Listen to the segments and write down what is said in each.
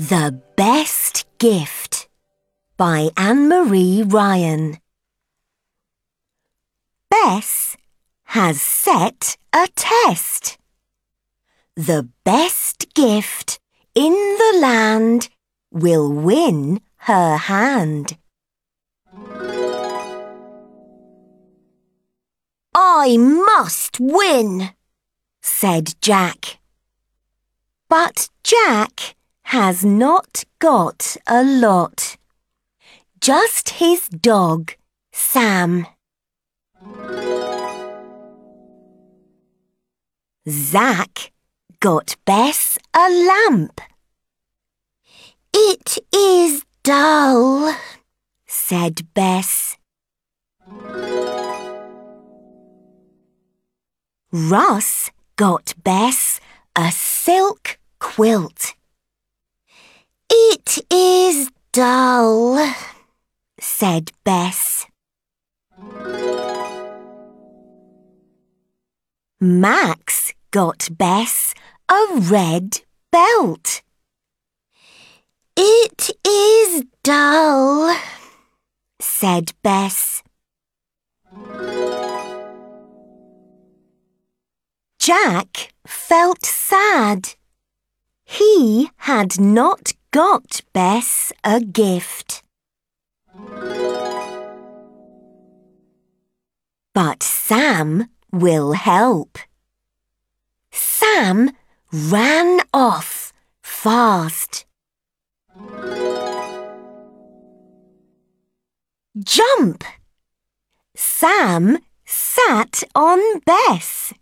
The Best Gift by Anne Marie Ryan. Bess has set a test. The best gift in the land will win her hand. I must win, said Jack. But Jack has not got a lot. Just his dog, Sam. Zack got Bess a lamp. It is dull, said Bess. Russ got Bess a silk quilt. It is dull, said Bess. Max got Bess a red belt. It is dull, said Bess. Jack felt sad. He had not got Bess a gift. But Sam will help. Sam ran off fast. Jump! Sam sat on Bess.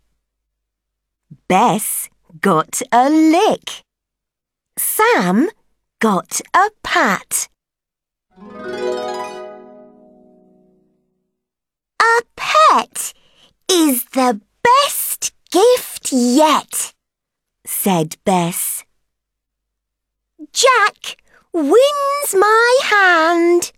Bess got a lick. Sam got a pat. A pet is the best gift yet, said Bess. Jack wins my hand.